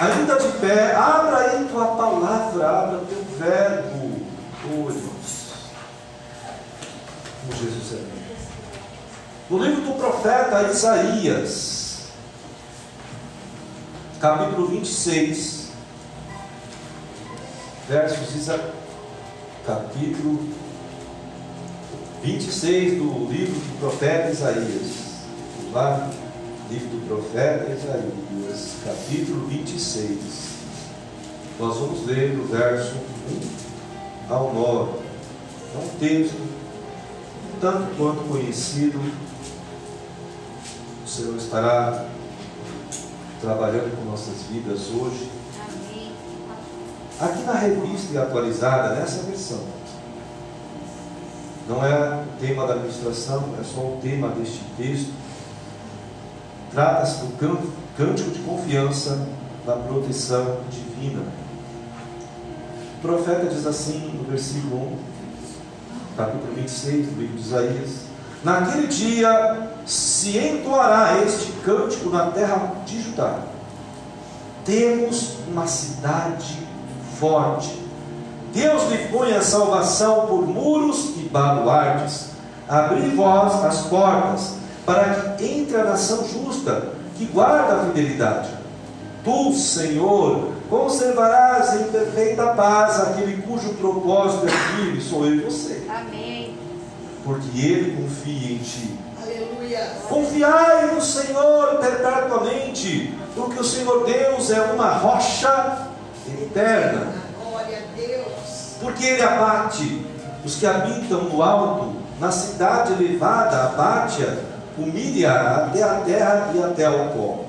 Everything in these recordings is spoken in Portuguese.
Ainda de pé, abra aí tua palavra, abra teu verbo. Oh, irmãos. Como Jesus é. No livro do profeta Isaías, capítulo 26, versos Isa... capítulo 26 do livro do profeta Isaías. Lá, livro do profeta Isaías, capítulo 26. Nós vamos ler do verso 1 ao 9. É um texto tanto quanto conhecido. O Senhor estará trabalhando com nossas vidas hoje. Aqui na revista e atualizada, nessa versão, não é o tema da administração, é só o tema deste texto. Trata-se do cântico de confiança na proteção divina. O profeta diz assim no versículo 1, capítulo 26 do livro de Isaías: Naquele dia se entoará este cântico na terra de Judá. Temos uma cidade forte. Deus lhe põe a salvação por muros e baluartes. Abri vós as portas, para que entre a nação justa, que guarda a fidelidade. Tu, Senhor, conservarás em perfeita paz aquele cujo propósito é firme, sou eu e você. Amém. Porque ele confia em ti. Aleluia. Confiai no Senhor perpetuamente, porque o Senhor Deus é uma rocha eterna. Glória a Deus. Porque ele abate os que habitam no alto, na cidade elevada, abate-a, humilha até a terra e até ao pó.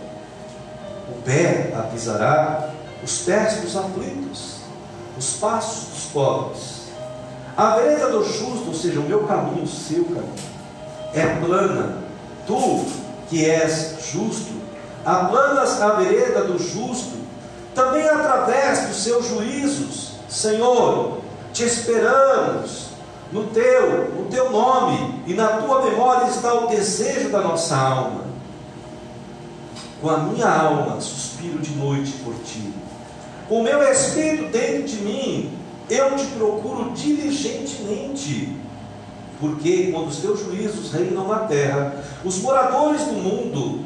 O pé a pisará, os pés dos aflitos, os passos dos pobres. A vereda do justo, ou seja, o meu caminho, o seu caminho, é plana. Tu, que és justo, aplanas a vereda do justo, também através dos seus juízos. Senhor, te esperamos no teu, no teu nome, e na tua memória está o desejo da nossa alma. Com a minha alma suspiro de noite por ti. Com o meu espírito dentro de mim, eu te procuro diligentemente. Porque quando os teus juízos reinam na terra, os moradores do mundo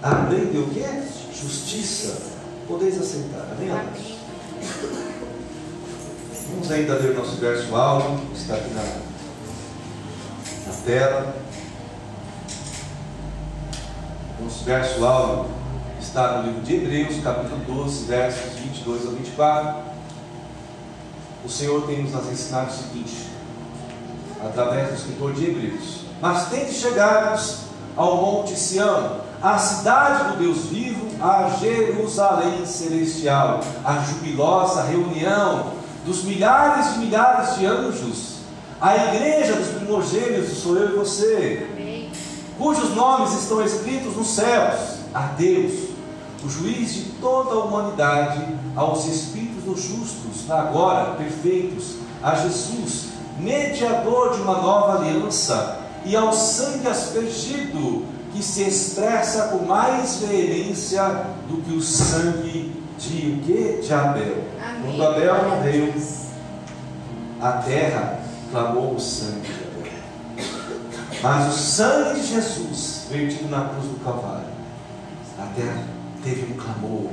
aprendem o que? Justiça. Podeis aceitar. Amém? amados? Vamos ainda ler nosso verso áudio, que está aqui na, na tela. Nosso verso áudio está no livro de Hebreus, capítulo 12, versos 22 a 24. O Senhor tem nos ensinado o seguinte, através do escritor de Hebreus: Mas tente chegarmos ao Monte Sião, à cidade do Deus vivo, a Jerusalém celestial, a jubilosa reunião dos milhares e milhares de anjos, a igreja dos primogênitos, sou eu e você, Amém. cujos nomes estão escritos nos céus, a Deus, o juiz de toda a humanidade, aos espíritos dos justos, agora perfeitos, a Jesus, mediador de uma nova aliança, e ao sangue aspergido, que se expressa com mais veemência do que o sangue de o? De Abel. Quando Abel morreu, a terra clamou o sangue de Abel. Mas o sangue de Jesus, vertido na cruz do Calvário, a terra teve um clamor,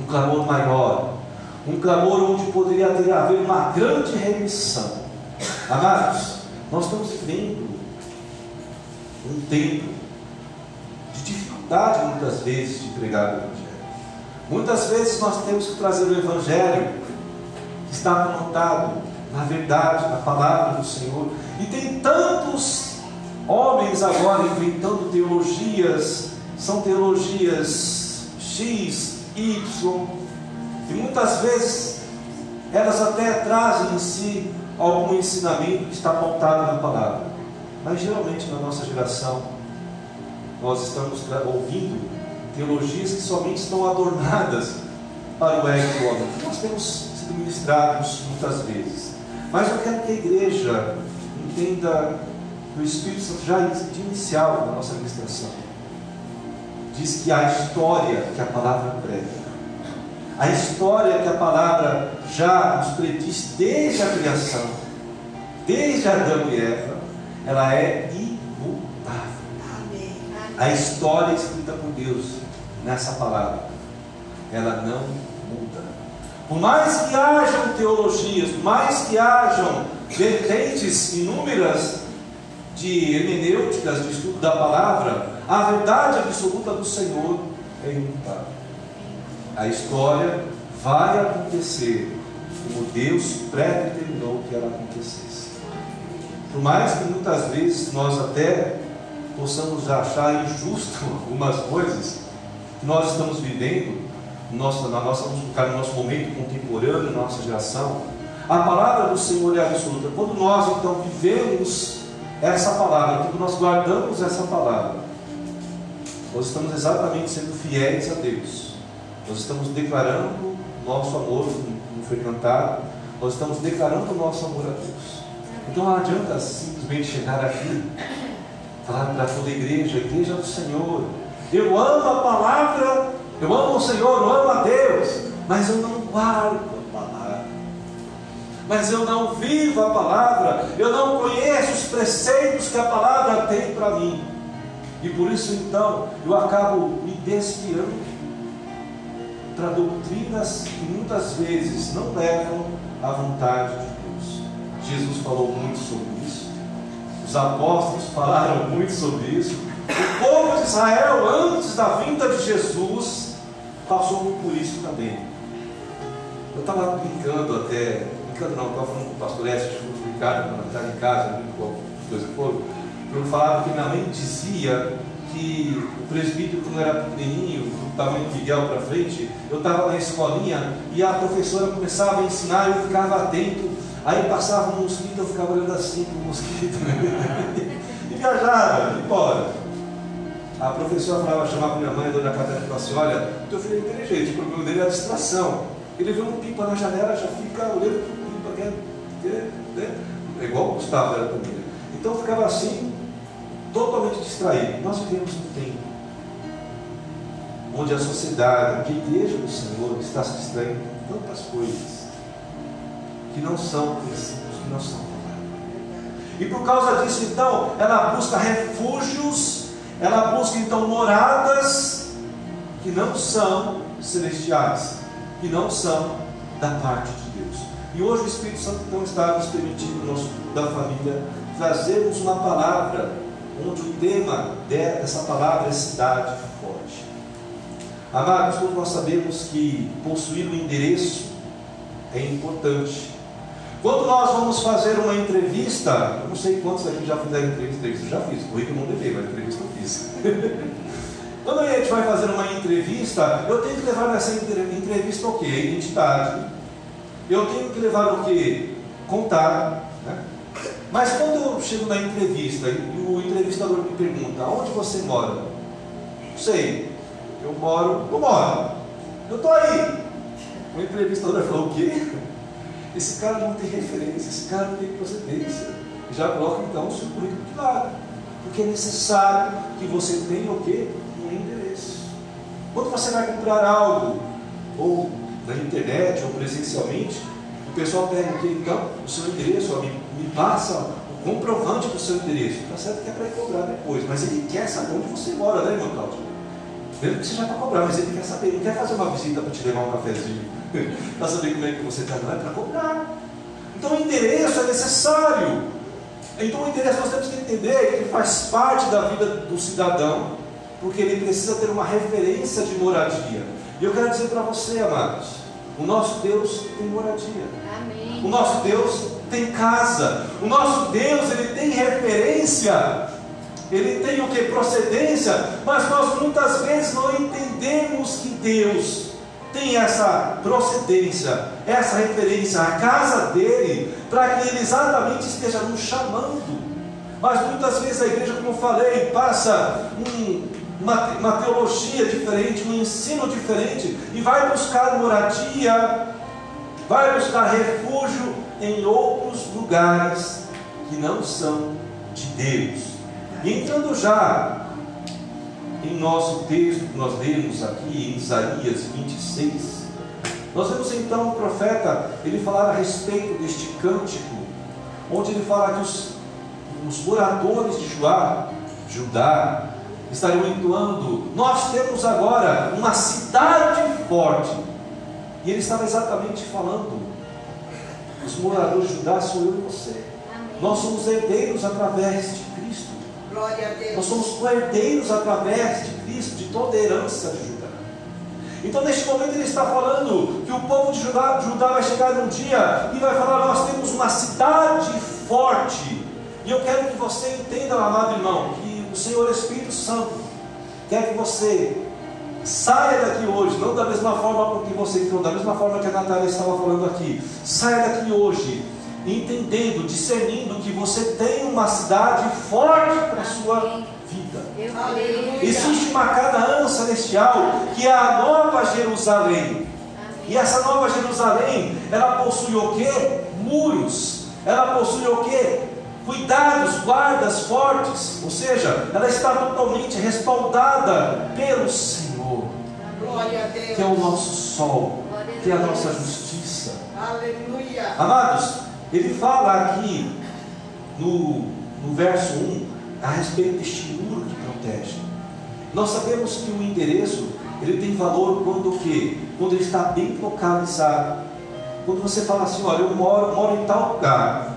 um clamor maior, um clamor onde poderia ter haver uma grande remissão. Amados, nós estamos vivendo um tempo de dificuldade muitas vezes de pregar Evangelho. Muitas vezes nós temos que trazer o Evangelho que está anotado na verdade, na palavra do Senhor. E tem tantos homens agora inventando teologias, são teologias X, Y, e muitas vezes elas até trazem em si algum ensinamento que está pautado na palavra. Mas geralmente na nossa geração, nós estamos ouvindo teologias que somente estão adornadas para o ego do homem. Nós temos sido ministrados muitas vezes. Mas eu quero que a igreja entenda que o Espírito Santo já de inicial na nossa administração diz que a história que a palavra prega A história que a palavra já nos prediz desde a criação, desde Adão e Eva, ela é imutável. A história escrita por Deus nessa palavra, ela não muda. Por mais que hajam teologias, por mais que hajam vertentes inúmeras de hermenêuticas, de estudo da palavra, a verdade absoluta do Senhor é imutável. A história vai acontecer como Deus pré-determinou que ela acontecesse. Por mais que muitas vezes nós até possamos achar injusto algumas coisas nós estamos vivendo, nossa, na nossa, no nosso momento contemporâneo, na nossa geração, a palavra do Senhor é absoluta. Quando nós então vivemos essa palavra, quando nós guardamos essa palavra, nós estamos exatamente sendo fiéis a Deus. Nós estamos declarando nosso amor, como foi cantado, nós estamos declarando o nosso amor a Deus. Então não adianta simplesmente chegar aqui, falar para toda a igreja, a igreja do Senhor. Eu amo a palavra eu amo o Senhor, eu amo a Deus, mas eu não guardo a palavra. Mas eu não vivo a palavra, eu não conheço os preceitos que a palavra tem para mim. E por isso então eu acabo me desviando para doutrinas que muitas vezes não levam à vontade de Deus. Jesus falou muito sobre isso. Os apóstolos falaram muito sobre isso. O povo de Israel, antes da vinda de Jesus, passou por isso também. Eu estava brincando até, brincando não, estava falando com o pastor Écio, de Ricardo, quando estava em casa, com coisa que foram, eu falava que minha mãe dizia que o presbítero, quando era pequenininho, do tamanho do Miguel para frente, eu estava na escolinha e a professora começava a ensinar eu ficava atento, aí passava um mosquito, eu ficava olhando assim para o mosquito, e viajava, embora. A professora falava, chamava minha mãe, a dona Catarina, e falava assim: Olha, teu filho é inteligente, o problema dele é a distração. Ele vê um pipa na janela, já fica olhando para pipa, quer, quer, né? é igual o Gustavo era também. Então ficava assim, totalmente distraído. Nós vivemos um tempo onde a sociedade, a igreja do Senhor está se distraindo com tantas coisas que não são princípios, que não são e por causa disso, então, ela busca refúgios ela busca então moradas que não são celestiais, que não são da parte de Deus. E hoje o Espírito Santo não está nos permitindo, nós da família, trazermos uma palavra onde o tema dessa palavra é cidade forte. Amados, todos nós sabemos que possuir um endereço é importante. Quando nós vamos fazer uma entrevista, eu não sei quantos aqui já fizeram entrevista, eu já fiz, o Rico não deve, mas entrevista Quando a gente vai fazer uma entrevista, eu tenho que levar nessa entrevista o quê? Identidade. Eu tenho que levar o quê? Contar. Né? Mas quando eu chego na entrevista e o entrevistador me pergunta, onde você mora? Não sei. Eu moro, eu moro. Eu estou aí. O entrevistador falou o quê? Esse cara não tem referência, esse cara não tem procedência. Já coloca então o seu currículo de lado. Porque é necessário que você tenha o quê? Um endereço. Quando você vai comprar algo, ou na internet, ou presencialmente, o pessoal pega aqui, então, o seu endereço, ó, me, me passa o comprovante do seu endereço. Está certo que é para ele cobrar depois, mas ele quer saber onde você mora, né, irmão Cláudio? Mesmo que seja para cobrar, mas ele quer saber, ele quer fazer uma visita para te levar um cafezinho, para saber como é que você está, não é para cobrar. Então o endereço é necessário. Então o endereço nós temos que entender que faz parte da vida do cidadão, porque ele precisa ter uma referência de moradia. E eu quero dizer para você, amados, o nosso Deus tem moradia. Amém. O nosso Deus tem casa. O nosso Deus ele tem referência ele tem o que? Procedência, mas nós muitas vezes não entendemos que Deus tem essa procedência, essa referência à casa dele, para que ele exatamente esteja nos chamando. Mas muitas vezes a igreja, como falei, passa um, uma, uma teologia diferente, um ensino diferente, e vai buscar moradia, vai buscar refúgio em outros lugares que não são de Deus. E entrando já em nosso texto que nós lemos aqui em Isaías 26, Nós vemos então o profeta, ele falar a respeito deste cântico, onde ele fala que os, os moradores de Joá, Judá, estariam entoando: Nós temos agora uma cidade forte. E ele estava exatamente falando: Os moradores de Judá sou eu e você. Nós somos herdeiros através de Cristo. Glória a Deus. Nós somos herdeiros através de Cristo, de toda a herança de Judá. Então, neste momento, ele está falando que o povo de Judá, Judá vai chegar num dia e vai falar: Nós temos uma cidade forte. E eu quero que você entenda, amado irmão, que o Senhor Espírito Santo quer que você saia daqui hoje, não da mesma forma com que você entrou, da mesma forma que a Natália estava falando aqui. Saia daqui hoje entendendo, discernindo que você tem uma cidade forte para a sua vida. Existe uma Canaã celestial que é a nova Jerusalém. E essa nova Jerusalém, ela possui o que? Muros. Ela possui o que? Cuidados, guardas fortes. Ou seja, ela está totalmente respaldada pelo Senhor, Glória a Deus. que é o nosso sol, que é a nossa justiça. Aleluia. Amados, ele fala aqui no, no verso 1 a respeito deste muro que protege. Nós sabemos que o endereço ele tem valor quando o quê? Quando ele está bem localizado. Quando você fala assim, olha, eu moro, moro em tal lugar,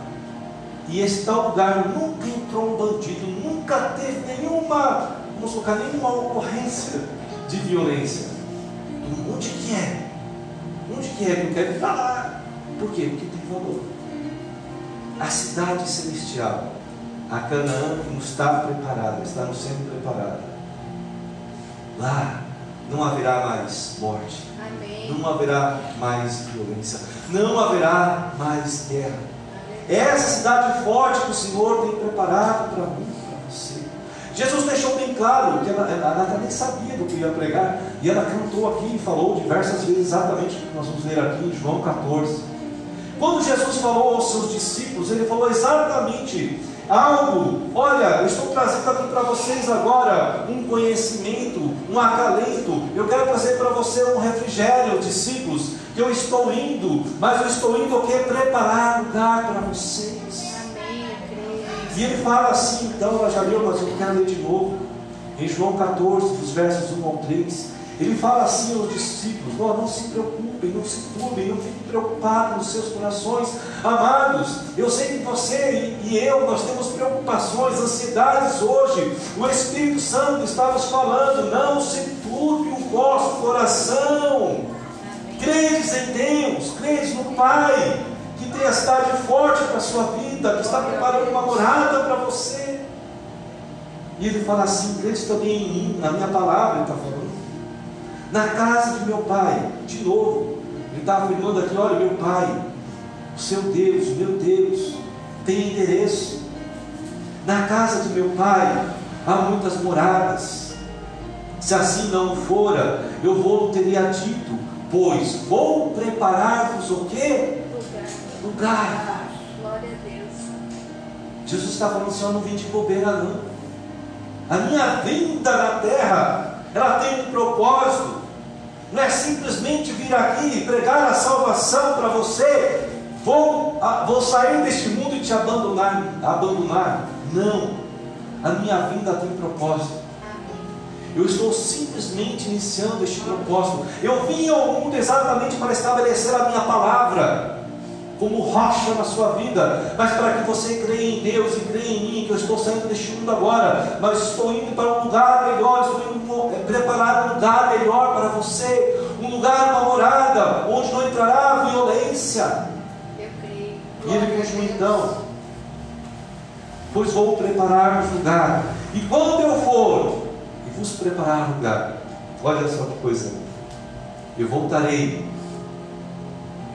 e esse tal lugar nunca entrou um bandido, nunca teve nenhuma, vamos colocar, nenhuma ocorrência de violência. Onde que é? Onde que é ir para lá? Por quê? Porque tem valor. A cidade celestial, a Canaã que nos está preparada, está nos sendo preparada. Lá não haverá mais morte, Amém. não haverá mais violência, não haverá mais guerra. Essa cidade forte que o Senhor tem preparado para mim, para você. Jesus deixou bem claro que ela, ela, ela nem sabia do que ia pregar, e ela cantou aqui e falou diversas vezes exatamente o que nós vamos ler aqui em João 14. Quando Jesus falou aos seus discípulos, ele falou exatamente algo. Olha, eu estou trazendo aqui para vocês agora um conhecimento, um acalento. Eu quero trazer para você um refrigério, discípulos. Que eu estou indo, mas eu estou indo o que? Preparar lugar para vocês. E ele fala assim, então, já leu, mas eu quero ler de novo. Em João 14, dos versos 1 ao 3. Ele fala assim aos discípulos: "Ó, não se preocupem, não se turbem, não fiquem preocupados nos seus corações. Amados, eu sei que você e, eu, nós temos preocupações, ansiedades hoje. O Espírito Santo está nos falando: não se turbe o vosso coração. Credes em Deus, credes no Pai, que tem a cidade forte para a sua vida, que está preparando uma morada para você. E ele fala assim: credes também em mim, na minha palavra, ele está falando. Na casa de meu pai, de novo, ele está afirmando aqui: olha, meu pai, o seu Deus, o meu Deus, tem endereço. Na casa de meu pai há muitas moradas. Se assim não fora, eu vou teria dito, pois vou preparar-vos o quê? Lugar. Lugar. Glória a Deus. Jesus está falando assim, eu não vim de bobeira não. A minha vinda na terra, ela tem um propósito. Não é simplesmente vir aqui e pregar a salvação para você. Vou, vou sair deste mundo e te abandonar, abandonar. Não. A minha vinda tem propósito. Eu estou simplesmente iniciando este propósito. Eu vim ao mundo exatamente para estabelecer a minha palavra como rocha na sua vida, mas para que você creia em Deus e creia em mim, que eu estou saindo deste mundo agora, mas estou indo para um lugar melhor, estou indo eh, preparar um lugar melhor para você, um lugar, uma morada, onde não entrará violência. Eu creio. E ele continua então, pois vou preparar um lugar, e quando eu for e vos preparar um lugar, olha só que coisa, eu voltarei,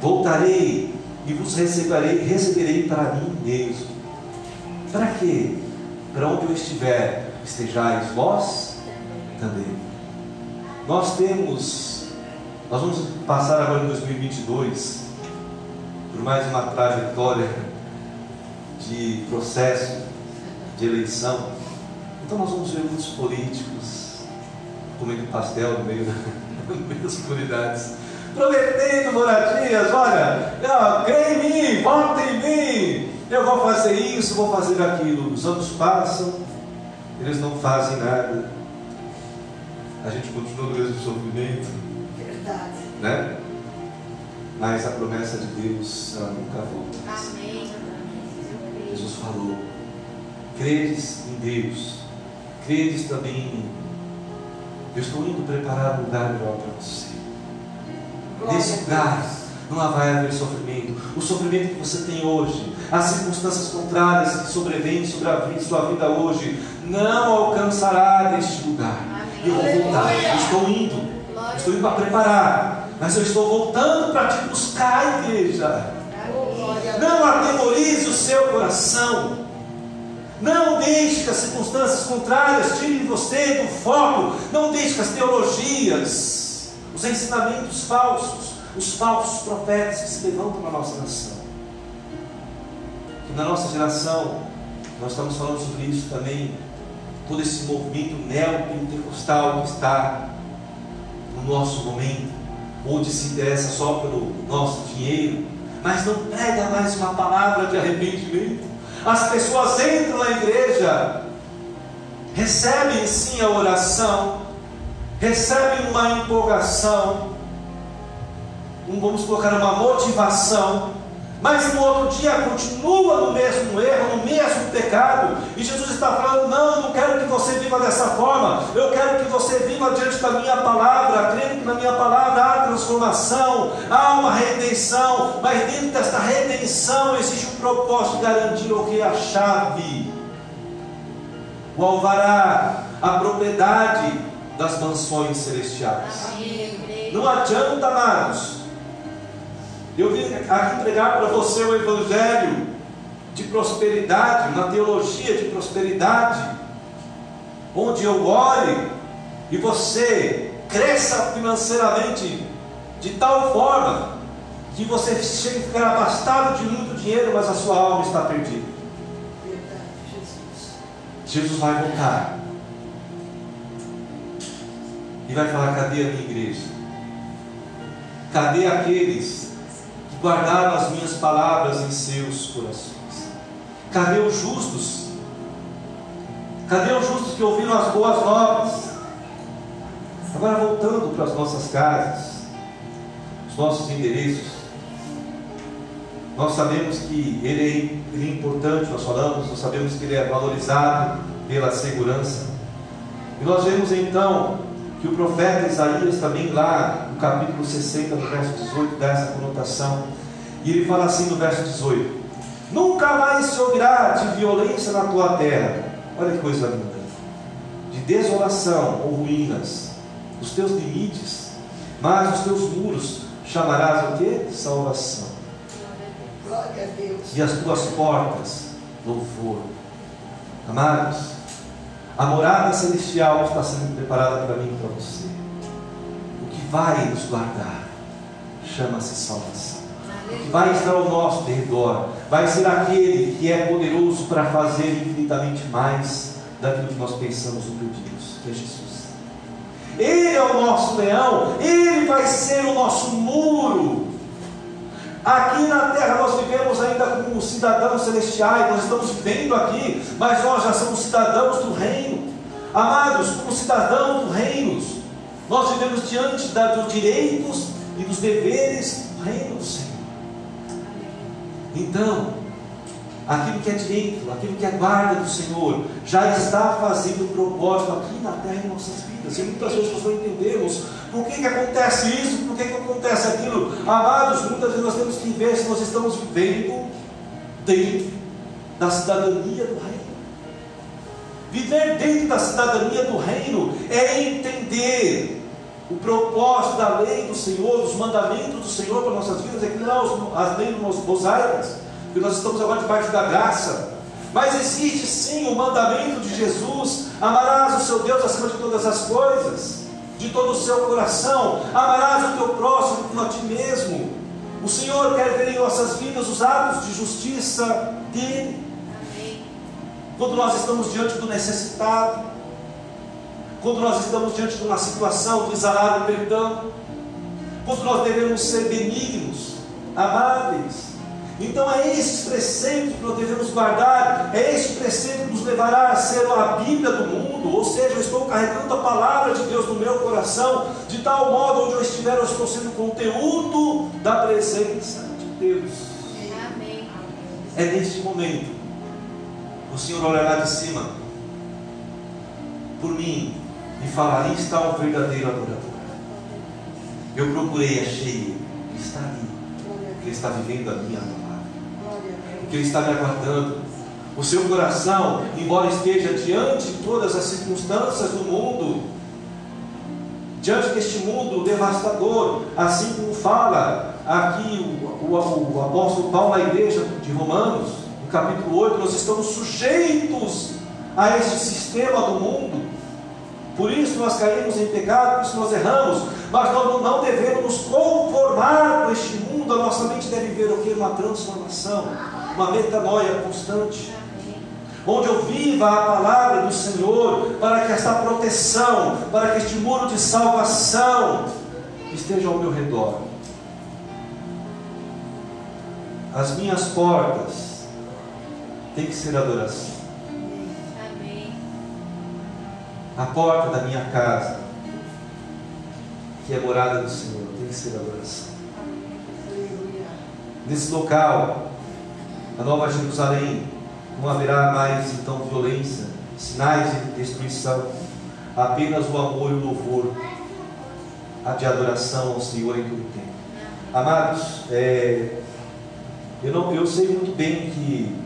voltarei e vos receberei, receberei para mim mesmo. Para quê? Para onde eu estiver, estejais vós também. Nós temos, nós vamos passar agora em 2022 por mais uma trajetória de processo de eleição. Então nós vamos ver muitos políticos comendo pastel no meio, no meio das comunidades. Prometendo moradias. Olha, crê em mim, volta em mim. Eu vou fazer isso, vou fazer aquilo. Os anos passam, eles não fazem nada. A gente continua no mesmo sofrimento, Verdade. né? Mas a promessa de Deus, ela nunca volta. Amém. Jesus falou: credes em Deus, credes também em mim. Eu estou indo preparar um lugar melhor para você. Nesse lugar não vai haver sofrimento. O sofrimento que você tem hoje, as circunstâncias contrárias que sobrevêm sobre a sua vida hoje, não alcançará neste lugar. E eu vou voltar. Eu estou indo. Estou indo para preparar. Mas eu estou voltando para te buscar, igreja. Não atemorize o seu coração. Não deixe que as circunstâncias contrárias tirem você do foco. Não deixe que as teologias, os ensinamentos falsos, os falsos profetas que se levantam na nossa nação. Que na nossa geração, nós estamos falando sobre isso também, todo esse movimento neopentecostal que está no nosso momento, onde se interessa só pelo nosso dinheiro, mas não prega mais uma palavra de arrependimento. As pessoas entram na igreja, recebem sim a oração, recebem uma empolgação, um, vamos colocar uma motivação, mas no outro dia continua no mesmo erro, no mesmo pecado, e Jesus está falando: não, não quero que você viva dessa forma, eu quero que você viva diante da minha palavra, crendo que na minha palavra há transformação, há uma redenção, mas dentro desta redenção existe um propósito de garantir o que? A chave, o alvará, a propriedade das mansões celestiais. Amém. Não adianta, amados. Eu vim aqui pregar para você o Evangelho de prosperidade, uma teologia de prosperidade, onde eu ore e você cresça financeiramente de tal forma que você chegue a ficar abastado de muito dinheiro, mas a sua alma está perdida. Jesus vai voltar e vai falar: cadê a minha igreja? Cadê aqueles que guardaram as minhas palavras em seus corações? Cadê os justos? Cadê os justos que ouviram as boas novas? Agora voltando para as nossas casas, os nossos endereços. Nós sabemos que ele é, ele é importante, nós falamos, nós sabemos que ele é valorizado pela segurança. E nós vemos então que o profeta Isaías também lá no capítulo 60, no verso 18, dá essa conotação. E ele fala assim no verso 18: Nunca mais se ouvirá de violência na tua terra. Olha que coisa linda. De desolação ou ruínas, os teus limites, mas os teus muros chamarás o que? Salvação. Glória a Deus. E as tuas portas, louvor. Amados, a morada celestial está sendo preparada para mim e para você. O que vai nos guardar chama-se salvação. O que vai estar ao nosso redor vai ser aquele que é poderoso para fazer infinitamente mais daquilo que nós pensamos ou pedimos, que é Jesus. Ele é o nosso leão, ele vai ser o nosso muro. Aqui na terra nós vivemos ainda como cidadãos celestiais, nós estamos vivendo aqui, mas nós já somos cidadãos do reino. Amados, como cidadãos do reino, nós vivemos diante da- dos direitos e dos deveres do reino do Senhor. Então, aquilo que é direito, aquilo que é guarda do Senhor, já está fazendo propósito aqui na terra em nossas vidas. E muitas vezes nós não entendemos por que, que acontece isso, por que, que acontece aquilo. Amados, muitas vezes nós temos que ver se nós estamos vivendo dentro da cidadania do reino. Viver dentro da cidadania do reino é entender o propósito da lei do Senhor, dos mandamentos do Senhor para nossas vidas, é que não as leis mos- mosaicas, porque nós estamos agora debaixo da graça. Mas existe sim o mandamento de Jesus: amarás o seu Deus acima de todas as coisas, de todo o seu coração, amarás o teu próximo como a ti mesmo. O Senhor quer ver em nossas vidas os atos de justiça dele. Quando nós estamos diante do necessitado, quando nós estamos diante de uma situação de exalar perdão, quanto nós devemos ser benignos, amáveis. Então é esses preceitos que nós devemos guardar, é esse preceito que nos levará a ser a Bíblia do mundo, ou seja, eu estou carregando a palavra de Deus no meu coração, de tal modo onde eu estiver, eu estou sendo conteúdo da presença de Deus. Amém. É neste momento, o Senhor olhará de cima por mim e falar: está um verdadeiro adorador. Eu procurei, achei está ali, porque ele está vivendo a minha que Ele está me aguardando. O seu coração, embora esteja diante de todas as circunstâncias do mundo, diante deste mundo devastador, assim como fala aqui o, o, o apóstolo Paulo na igreja de Romanos, no capítulo 8, nós estamos sujeitos a este sistema do mundo. Por isso nós caímos em pecado, por isso nós erramos, mas nós não devemos nos conformar com este mundo, a nossa mente deve ver o que? Uma transformação uma metanoia constante. Onde eu viva a palavra do Senhor, para que esta proteção, para que este muro de salvação esteja ao meu redor. As minhas portas têm que ser adoração. A porta da minha casa, que é morada do Senhor, tem que ser adoração. Nesse local, a Nova Jerusalém, não haverá mais então violência, sinais de destruição, apenas o amor e o louvor, a de adoração ao Senhor em todo o tempo. Amados, é, eu, não, eu sei muito bem que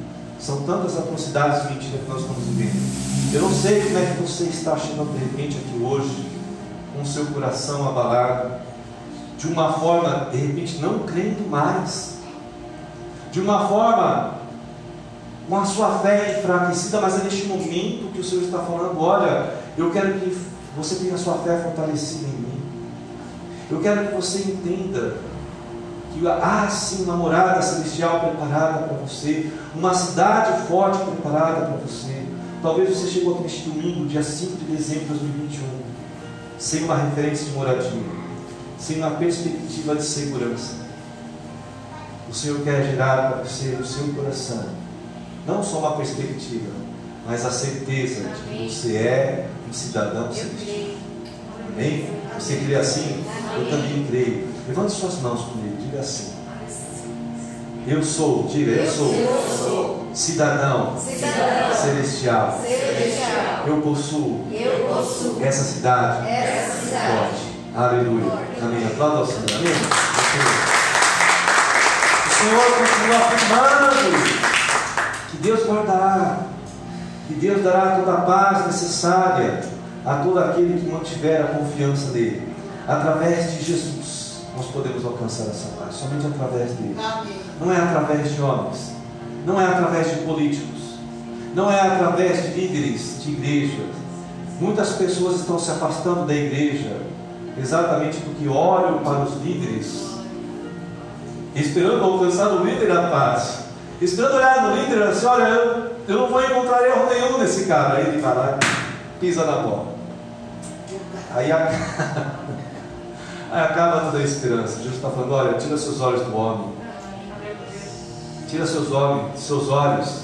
são tantas atrocidades mentiras que nós estamos vivendo. Eu não sei como é que você está chegando de repente aqui hoje, com o seu coração abalado, de uma forma, de repente, não crendo mais de uma forma com a sua fé enfraquecida, mas é neste momento que o Senhor está falando: olha, eu quero que você tenha a sua fé fortalecida em mim. Eu quero que você entenda que há sim uma morada celestial preparada para você, uma cidade forte preparada para você. Talvez você chegou aqui neste domingo, dia 5 de dezembro de 2021, sem uma referência de moradia, sem uma perspectiva de segurança. O Senhor quer gerar para você no seu coração não só uma perspectiva, mas a certeza de que você é um cidadão celestial. Amém? Você crê assim? Eu também creio. Levante suas mãos comigo, diga assim. Eu sou, diga, eu sou, cidadão, celestial. Eu possuo, essa cidade, forte. Aleluia. Amém. Aplauda ao Senhor. Amém. Senhor continua afirmando que Deus guardará, que Deus dará toda a paz necessária a todo aquele que mantiver a confiança nele. Através de Jesus, nós podemos alcançar essa paz, somente através dele. Não é através de homens, não é através de políticos, não é através de líderes de igreja. Muitas pessoas estão se afastando da igreja exatamente porque olham para os líderes esperando alcançar o líder da paz, esperando olhar no líder e assim: olha, eu, eu não vou encontrar erro nenhum nesse cara. Aí ele vai lá pisa na bola. Aí acaba, aí acaba toda a esperança. Jesus está falando: olha, tira seus olhos do homem, tira seus olhos, seus olhos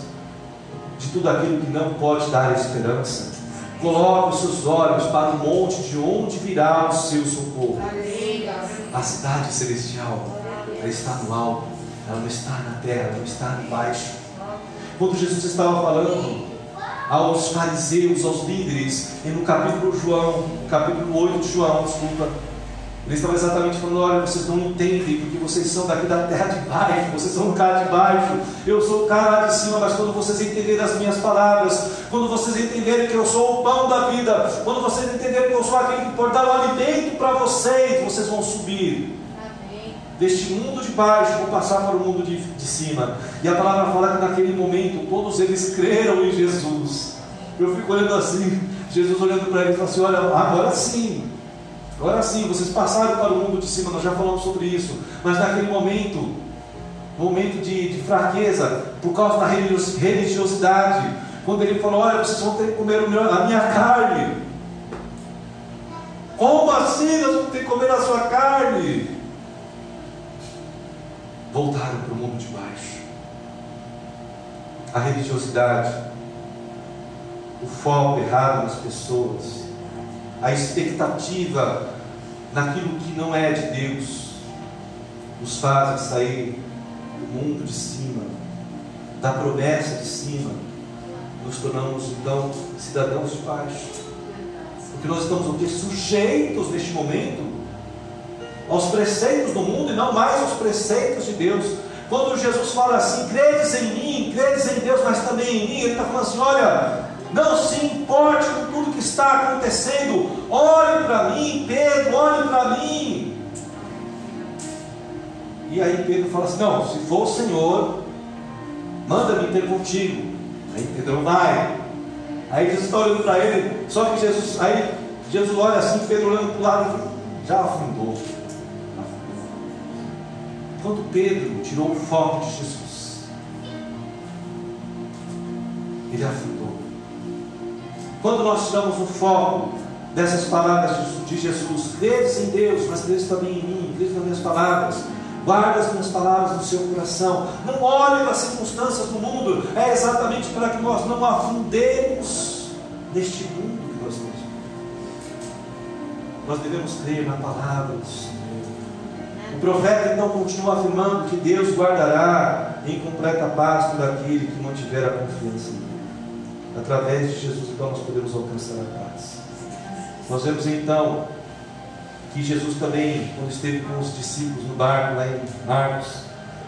de tudo aquilo que não pode dar esperança. Coloque os seus olhos para o monte de onde virá o seu socorro. A cidade celestial ela está no alto, ela não está na terra, ela não está embaixo. Quando Jesus estava falando aos fariseus, aos líderes, e no capítulo João, capítulo 8 de João, desculpa, ele estava exatamente falando: olha, vocês não entendem, porque vocês são daqui da terra de baixo, vocês são o cara de baixo, eu sou o cara de cima, mas quando vocês entenderem as minhas palavras, quando vocês entenderem que eu sou o pão da vida, quando vocês entenderem que eu sou aquele que pode o alimento para vocês, vocês vão subir deste mundo de baixo, vão passar para o mundo de, de cima. E a palavra fala que naquele momento todos eles creram em Jesus. Eu fico olhando assim, Jesus olhando para eles e falando assim: Olha, agora sim, agora sim, vocês passaram para o mundo de cima, nós já falamos sobre isso, mas naquele momento, momento de, de fraqueza, por causa da religiosidade, quando ele falou: Olha, vocês vão ter que comer a minha carne. Como assim nós vamos ter que comer a sua carne? Voltaram para o mundo de baixo. A religiosidade, o foco errado nas pessoas, a expectativa naquilo que não é de Deus, nos fazem sair do mundo de cima, da promessa de cima, nos tornamos então cidadãos de baixo. Porque nós estamos o sujeitos neste momento aos preceitos do mundo e não mais aos preceitos de Deus. Quando Jesus fala assim, credes em mim, credes em Deus, mas também em mim, ele está falando assim: olha, não se importe com tudo que está acontecendo, olhe para mim, Pedro, olhe para mim. E aí Pedro fala assim: não, se for o Senhor, manda-me ter contigo. Aí Pedro vai. Aí Jesus está olhando para ele, só que Jesus, aí Jesus olha assim, Pedro olhando para o lado já afundou. Quando Pedro tirou o foco de Jesus, ele afundou. Quando nós tiramos o foco dessas palavras de Jesus, credes em Deus, mas credes também em mim, credes nas minhas palavras, guarda as minhas palavras no seu coração, não olhe para as circunstâncias do mundo, é exatamente para que nós não afundemos neste mundo que nós temos. Nós devemos crer na palavra do Senhor. O profeta então continua afirmando que Deus guardará em completa paz todo aquele que mantiver a confiança nele. Através de Jesus, então, nós podemos alcançar a paz. Nós vemos então que Jesus também, quando esteve com os discípulos no barco, lá em Marcos,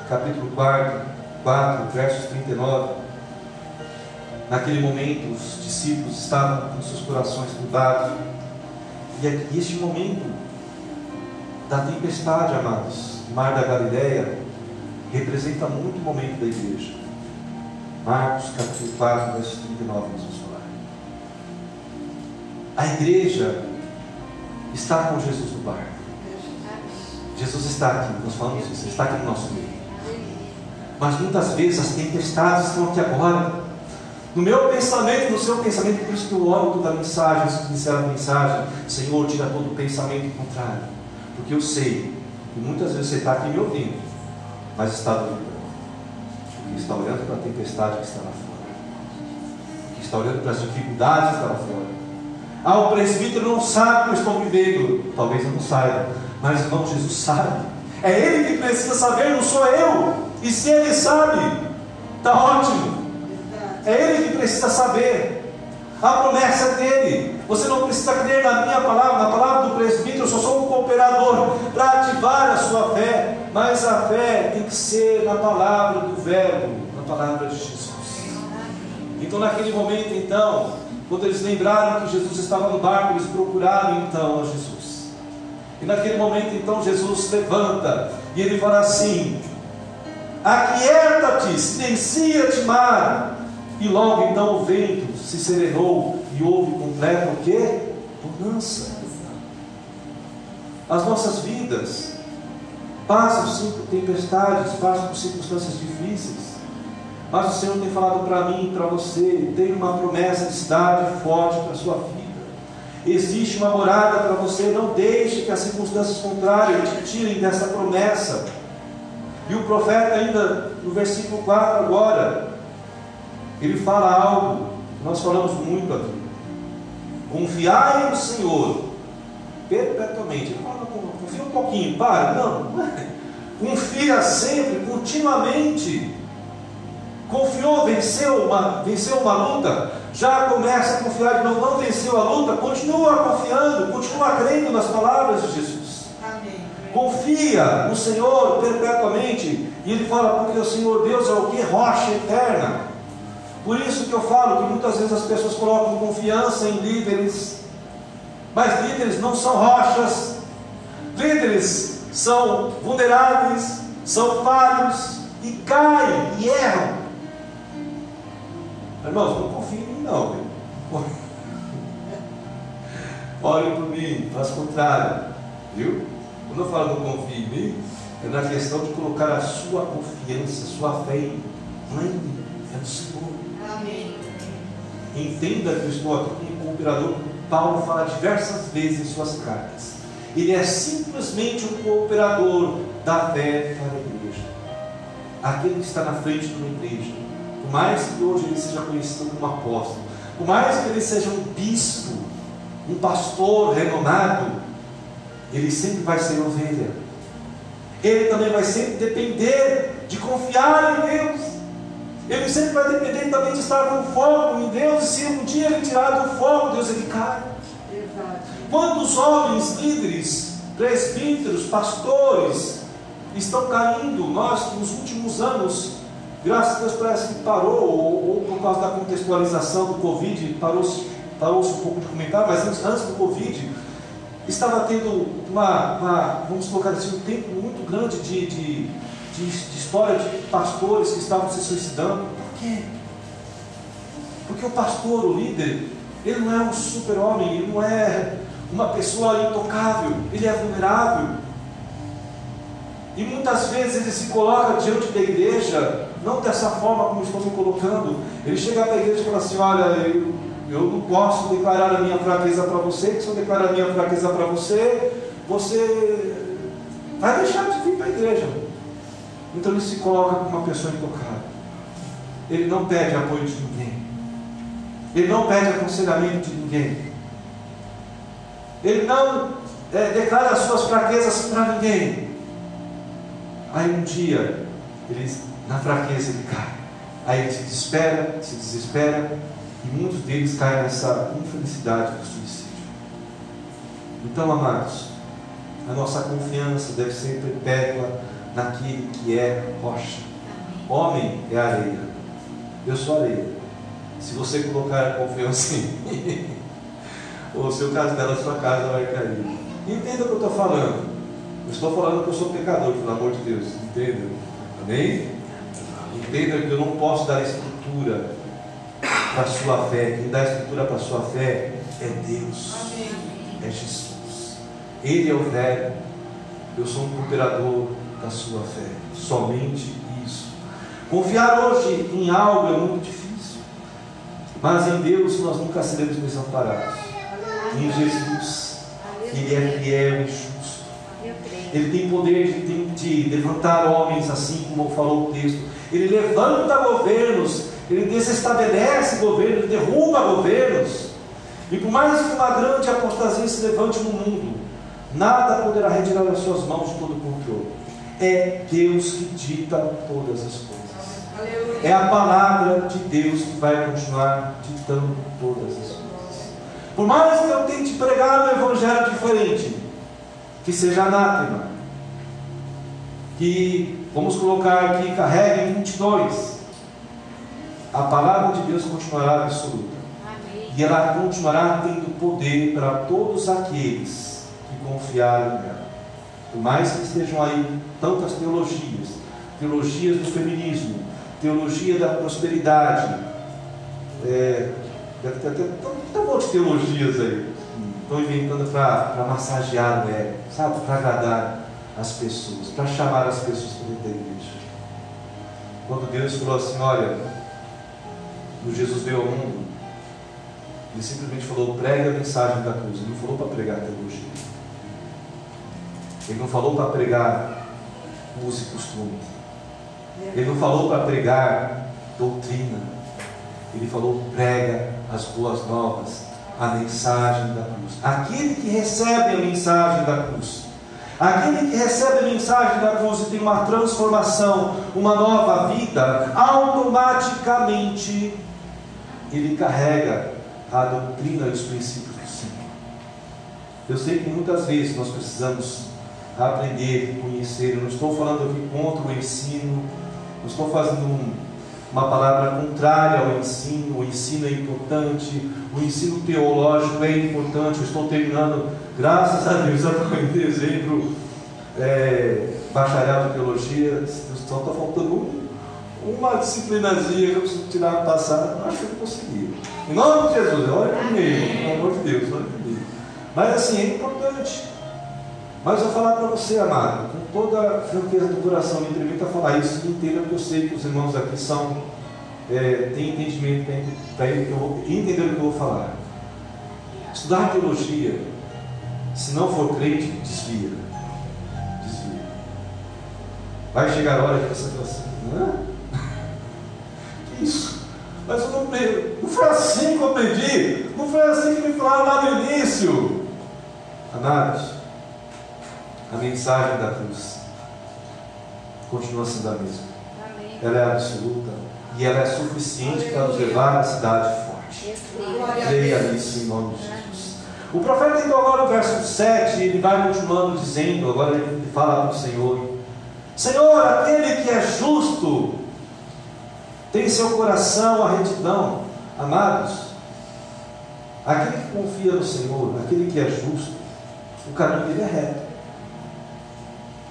capítulo 4, 4 versos 39, naquele momento os discípulos estavam com seus corações turbados, e este momento da tempestade, amados, Mar da Galileia, representa muito o momento da igreja. Marcos capítulo 4, verso 39, nós vamos falar. A igreja está com Jesus no barco. Jesus está aqui, nós falamos isso, está aqui no nosso meio. Mas muitas vezes as tempestades estão aqui agora. No meu pensamento, no seu pensamento, por isso que eu oro toda a mensagem, iniciar a mensagem, Senhor, tira todo o pensamento contrário. Porque eu sei que muitas vezes você está aqui me ouvindo, mas está duvidando. Porque está olhando para a tempestade que está lá fora. Porque está olhando para as dificuldades que estão lá fora. Ah, o presbítero não sabe que eu estou vivendo. Talvez eu não saiba. Mas irmão, Jesus sabe. É Ele que precisa saber, não sou eu. E se Ele sabe, está ótimo. É Ele que precisa saber. A promessa é dele. Você não precisa crer na minha palavra, na palavra do presbítero. Eu só sou um cooperador para ativar a sua fé. Mas a fé tem que ser na palavra do Verbo, na palavra de Jesus. Então, naquele momento, então, quando eles lembraram que Jesus estava no barco, eles procuraram então a Jesus. E naquele momento, então, Jesus levanta e ele fala assim: Aquieta-te, silencia-te, mar. E logo então o vento se serenou e houve completa o que? Bonança. As nossas vidas passam sim por tempestades, passam por circunstâncias difíceis. Mas o Senhor tem falado para mim e para você: tem uma promessa de cidade forte para a sua vida. Existe uma morada para você. Não deixe que as circunstâncias contrárias te tirem dessa promessa. E o profeta, ainda no versículo 4, agora, ele fala algo nós falamos muito aqui. Confiai no Senhor perpetuamente. Ele fala, confia um pouquinho, para. Não, confia sempre, continuamente Confiou, venceu uma, venceu uma luta, já começa a confiar de novo, não venceu a luta, continua confiando, continua crendo nas palavras de Jesus. Amém. Confia no Senhor perpetuamente. E ele fala, porque o Senhor Deus é o que? Rocha eterna. Por isso que eu falo que muitas vezes as pessoas colocam confiança em líderes, mas líderes não são rochas, líderes são vulneráveis, são falhos e caem e erram. Irmãos, não confie em mim não. Olhe por mim, faz o contrário. Viu? Quando eu falo não confie em mim, é na questão de colocar a sua confiança, a sua fé em mim, é no Senhor. Amém. Entenda que eu estou aqui como cooperador. Paulo fala diversas vezes em suas cartas. Ele é simplesmente um cooperador da fé para a igreja. aquele que está na frente de uma igreja, por mais que hoje ele seja conhecido como apóstolo, por mais que ele seja um bispo, um pastor renomado, ele sempre vai ser ovelha. Ele também vai sempre depender de confiar em Deus. Ele sempre vai depender também de estar com foco em Deus. E se um dia ele tirar do foco, Deus ele cai. Verdade. Quantos homens, líderes, presbíteros, pastores estão caindo? Nós, nos últimos anos, graças a Deus, parece que parou, ou, ou por causa da contextualização do Covid, parou-se parou um pouco de comentar, mas antes, antes do Covid, estava tendo uma, uma, vamos colocar assim, um tempo muito grande de, de, de, de história de pastores que estavam se suicidando. Por quê? Porque o pastor, o líder, ele não é um super-homem, ele não é uma pessoa intocável, ele é vulnerável. E muitas vezes ele se coloca diante da igreja, não dessa forma como estou me colocando. Ele chega para a igreja e fala assim: Olha, eu, eu não posso declarar a minha fraqueza para você, que se eu declarar a minha fraqueza para você, você vai deixar de vir para a igreja. Então ele se coloca como uma pessoa intocável. Ele não pede apoio de ninguém. Ele não pede aconselhamento de ninguém. Ele não é, declara as suas fraquezas para ninguém. Aí um dia, ele, na fraqueza, ele cai. Aí ele se desespera, se desespera, e muitos deles caem nessa infelicidade do suicídio. Então, amados, a nossa confiança deve ser perpétua naquele que é rocha. Homem é areia. Eu sou areia. Se você colocar a confiança em mim, o seu castelo, a sua casa vai cair. Entenda o que eu estou falando. Eu estou falando que eu sou pecador, pelo amor de Deus. Entenda? Amém? Entenda que eu não posso dar estrutura para a sua fé. Quem dá estrutura para a sua fé é Deus. É Jesus. Ele é o velho. Eu sou um cooperador da sua fé. Somente isso. Confiar hoje em algo é muito difícil. Mas em Deus nós nunca seremos desamparados. Em Jesus. Ele é fiel e justo. Ele tem poder de, de levantar homens, assim como falou o texto. Ele levanta governos, ele desestabelece governos, ele derruba governos. E por mais que uma grande apostasia se levante no mundo, nada poderá retirar das suas mãos de todo o controle. É Deus que dita todas as coisas. É a palavra de Deus que vai continuar ditando todas as coisas. Por mais que eu tente pregar um evangelho diferente, que seja anátema, que, vamos colocar aqui, carregue 22, a palavra de Deus continuará absoluta. Amém. E ela continuará tendo poder para todos aqueles que confiarem nela. Por mais que estejam aí tantas teologias, teologias do feminismo, teologia da prosperidade, é, deve ter até tão monte de teologias aí. Estão inventando para massagear o ego, sabe? Para agradar as pessoas, para chamar as pessoas para dentro da igreja. Quando Deus falou assim, olha, quando Jesus veio ao mundo, ele simplesmente falou, pregue a mensagem da cruz. Ele não falou para pregar teologia. Ele não falou para pregar uso e costume. Ele não falou para pregar doutrina. Ele falou, prega as boas novas, a mensagem da cruz. Aquele que recebe a mensagem da cruz, aquele que recebe a mensagem da cruz e tem uma transformação, uma nova vida, automaticamente ele carrega a doutrina e os princípios do Senhor. Eu sei que muitas vezes nós precisamos aprender, conhecer. Eu não estou falando aqui contra o ensino, não estou fazendo um, uma palavra contrária ao ensino. O ensino é importante, o ensino teológico é importante. Eu estou terminando, graças a Deus, agora em dezembro, é, bacharel de teologia. Só está faltando um uma disciplinazinha que eu preciso tirar no passado, acho que eu consegui. Em nome de Jesus, olha comigo, pelo amor de Deus, olha comigo. Mas assim, é importante. Mas vou falar para você, amado, com toda a franqueza do coração, me permita falar isso, entenda que eu sei que os irmãos aqui são, é, têm entendimento para entender o que eu vou falar. Estudar teologia, se não for crente, desvia. Desvia. Vai chegar a hora que você fala assim, Hã? que isso? Mas eu não, não foi assim que eu pedi, não foi assim que me falaram lá no início. Amados, a mensagem da cruz continua sendo a mesma. Amém. Ela é absoluta e ela é suficiente para nos levar à cidade forte. Creia Deus. nisso em nome de Jesus. O profeta, então, agora no verso 7, ele vai continuando dizendo, agora ele fala para o Senhor: Senhor, aquele que é justo, tem em seu coração a retidão. Amados, aquele que confia no Senhor, aquele que é justo, o caminho dele é reto.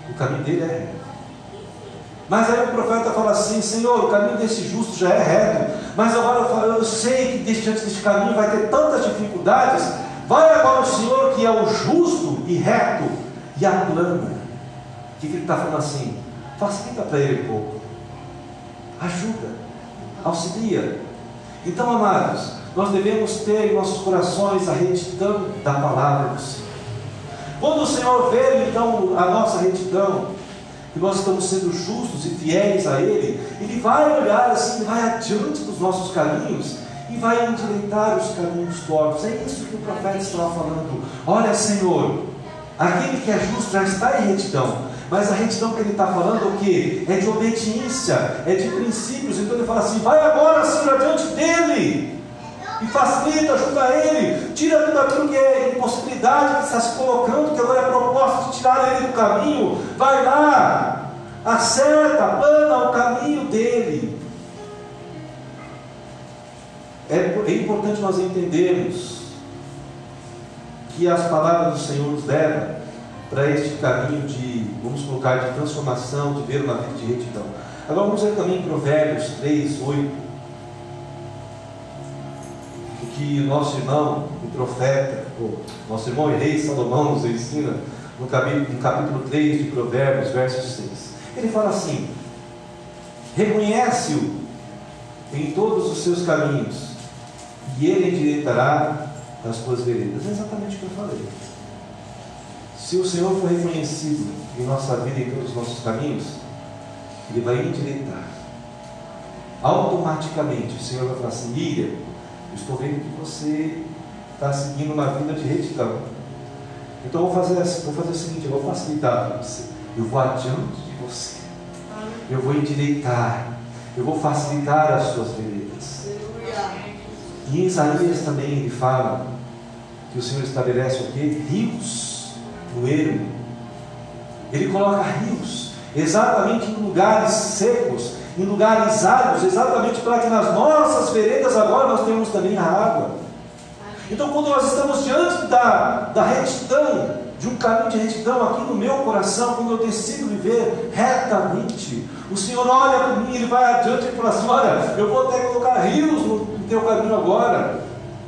O caminho dele é reto. Mas aí o profeta fala assim: Senhor, o caminho desse justo já é reto, mas agora eu, falo, eu sei que diante deste caminho vai ter tantas dificuldades. Vai agora o Senhor, que é o justo e reto, e aplana. O que ele está falando assim? Facilita para ele um pouco, ajuda, auxilia. Então, amados, nós devemos ter em nossos corações a retidão da palavra do Senhor. Quando o Senhor vê então a nossa retidão, que nós estamos sendo justos e fiéis a Ele, Ele vai olhar assim, vai adiante dos nossos caminhos e vai endireitar os caminhos tortos. É isso que o profeta estava falando. Olha, Senhor, aquele que é justo já está em retidão. Mas a retidão que ele está falando é o que? É de obediência, é de princípios. Então ele fala assim: vai agora, Senhor, adiante dele e facilita, ajuda ele, tira tudo aquilo que é impossibilidade que está se colocando, que agora é proposta de tirar ele do caminho, vai lá, acerta, plana o caminho dele. É, é importante nós entendermos que as palavras do Senhor nos levam para este caminho de, vamos colocar, de transformação, de ver uma vida de retidão. Agora vamos ver também Provérbios 3, 8 o que nosso irmão, o profeta, o nosso irmão e rei Salomão nos ensina no capítulo, no capítulo 3 de Provérbios, verso 6. Ele fala assim: reconhece-o em todos os seus caminhos, e ele endireitará as tuas veredas. É exatamente o que eu falei. Se o Senhor for reconhecido em nossa vida, em todos os nossos caminhos, Ele vai endireitar. Automaticamente o Senhor vai falar assim: Miriam, estou vendo que você está seguindo uma vida de retidão. Então vou fazer, assim, vou fazer o seguinte, eu vou facilitar para você. Eu vou adiante de você. Eu vou endireitar. Eu vou facilitar as suas veredas. E em Isaías também ele fala que o Senhor estabelece o quê? Rios no ermo. Ele coloca rios exatamente em lugares secos, em lugares áridos, exatamente para que nas nossas veredas agora nós tenhamos também a água. Então, quando nós estamos diante da, da retidão, de um caminho de retidão aqui no meu coração, quando eu decido viver retamente, o Senhor olha para mim, Ele vai adiante e fala assim: Olha, eu vou até colocar rios no, teu caminho agora,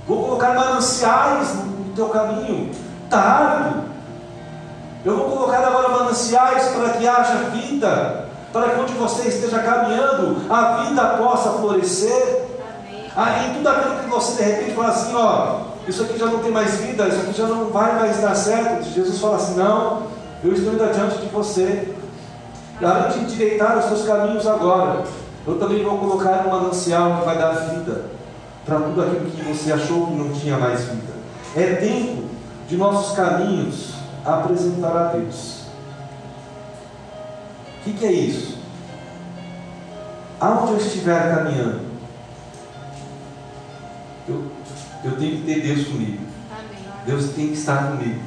vou colocar mananciais no, no teu caminho, está árido. Eu vou colocar agora mananciais para que haja vida, para que onde você esteja caminhando, a vida possa florescer. Amém. Aí tudo aquilo que você de repente fala assim, ó, isso aqui já não tem mais vida, isso aqui já não vai mais dar certo. Jesus fala assim, não, eu estou indo adiante de você. E além de endireitar os seus caminhos agora, eu também vou colocar um manancial que vai dar vida para tudo aquilo que você achou que não tinha mais vida. É tempo de nossos caminhos apresentar a Deus. O que, que é isso? Aonde eu estiver caminhando, eu, eu tenho que ter Deus comigo. Amém. Deus tem que estar comigo.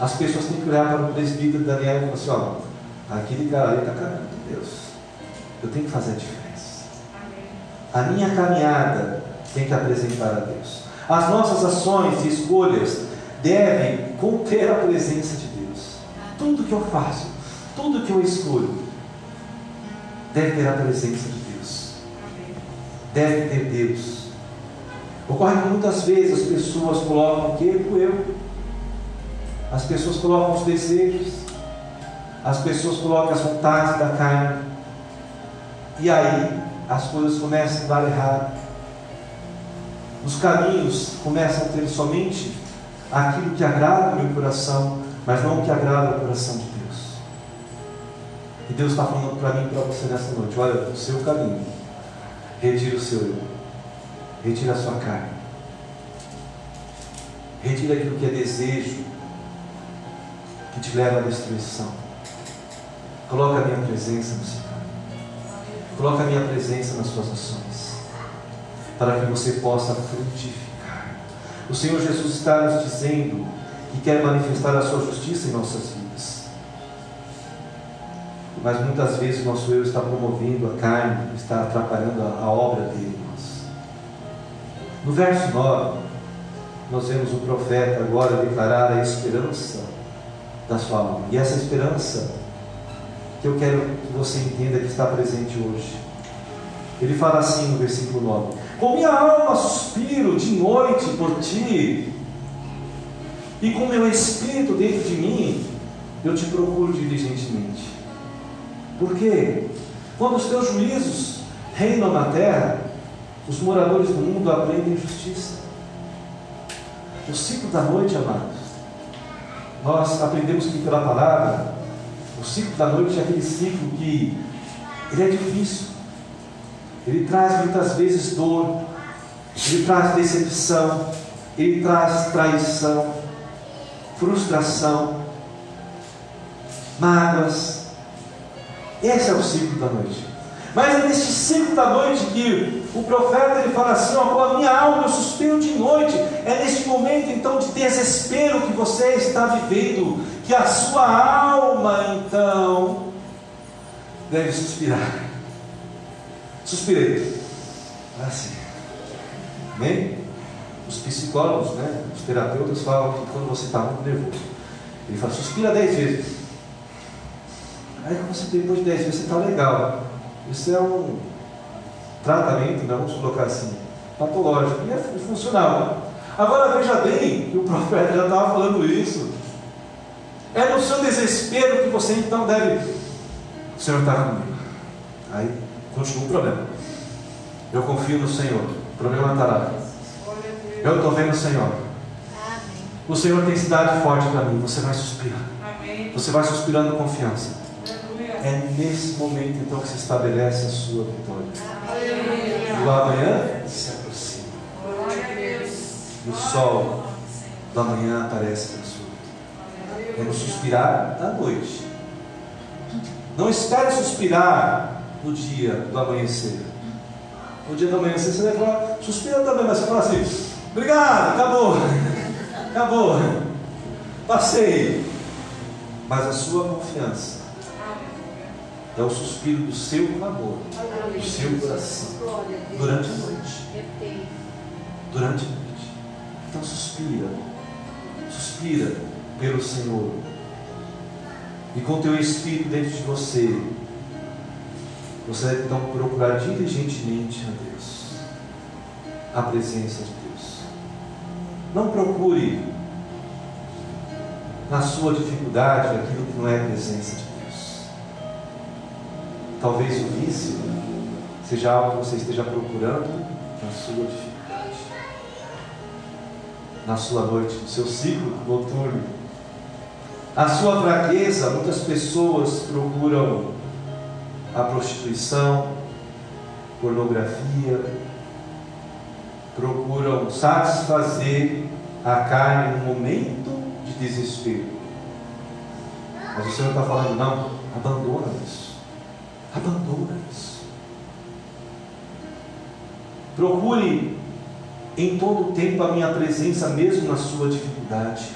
As pessoas têm que olhar para o presbítero Daniel e falar assim: ó, aquele cara ali está caminhando com Deus. Eu tenho que fazer a diferença. Amém. A minha caminhada tem que apresentar a Deus. As nossas ações e escolhas devem conter a presença de Deus. Tudo que eu faço, tudo que eu escolho, deve ter a presença de Deus. Deve ter Deus. Ocorre que muitas vezes as pessoas colocam o que? O eu. As pessoas colocam os desejos. As pessoas colocam as vontades da carne. E aí as coisas começam a dar errado. Os caminhos começam a ter somente aquilo que agrada o meu coração, mas não o que agrada o coração de Deus. E Deus está falando para mim e para você nessa noite: olha, o seu caminho, retira o seu eu, retira a sua carne, retira aquilo que é desejo, que te leva à destruição. Coloca a minha presença no seu caminho, coloca a minha presença nas suas ações, para que você possa frutificar. O Senhor Jesus está nos dizendo que quer manifestar a sua justiça em nossas vidas mas muitas vezes nosso eu está promovendo a carne, está atrapalhando a, a obra dele. No verso 9, nós vemos o profeta agora declarar a esperança da sua alma. E essa esperança que eu quero que você entenda que está presente hoje. Ele fala assim no versículo 9: Com minha alma suspiro de noite por ti, e com meu espírito dentro de mim, eu te procuro diligentemente. Porque quando os teus juízos reinam na terra, os moradores do mundo aprendem justiça. O ciclo da noite, amados, nós aprendemos que pela palavra, o ciclo da noite é aquele ciclo que ele é difícil. Ele traz muitas vezes dor, ele traz decepção, ele traz traição, frustração, mágoas, esse é o ciclo da noite. Mas é neste ciclo da noite que o profeta ele fala assim: ó, com a minha alma eu suspiro de noite. É neste momento então de desespero que você está vivendo, que a sua alma então deve suspirar. Suspirei. Assim. Amém? Os psicólogos, né, os terapeutas falam que quando você está muito nervoso, ele fala, suspira dez vezes. Aí você depois de 10 vezes você está legal. Isso é um tratamento, né? vamos colocar assim, patológico. E é funcional. Agora veja bem que o profeta já estava falando isso. É no seu desespero que você então deve. O Senhor está comigo. Aí continua o problema. Eu confio no Senhor. O problema está lá. Eu estou vendo o Senhor. O Senhor tem cidade forte para mim. Você vai suspirar. Você vai suspirando confiança. É nesse momento então que se estabelece a sua vitória. E o amanhã se aproxima. E o sol da manhã aparece sua vida. É no suspirar da noite. Não espere suspirar no dia do amanhecer. No dia do amanhecer você vai falar, suspira também, mas você fala assim, obrigado, acabou, acabou, passei. Mas a sua confiança é o suspiro do seu clamor, do seu coração, durante a noite. Durante a noite. Então suspira, suspira pelo Senhor. E com teu espírito dentro de você, você deve então procurar diligentemente a Deus, a presença de Deus. Não procure na sua dificuldade aquilo que não é presença de Deus. Talvez o vício seja algo que você esteja procurando na sua dificuldade, na sua noite, no seu ciclo noturno. A sua fraqueza, muitas pessoas procuram a prostituição, pornografia, procuram satisfazer a carne no momento de desespero. Mas o Senhor está falando, não, abandona isso. Abandona isso. Procure em todo o tempo a minha presença, mesmo na sua dificuldade.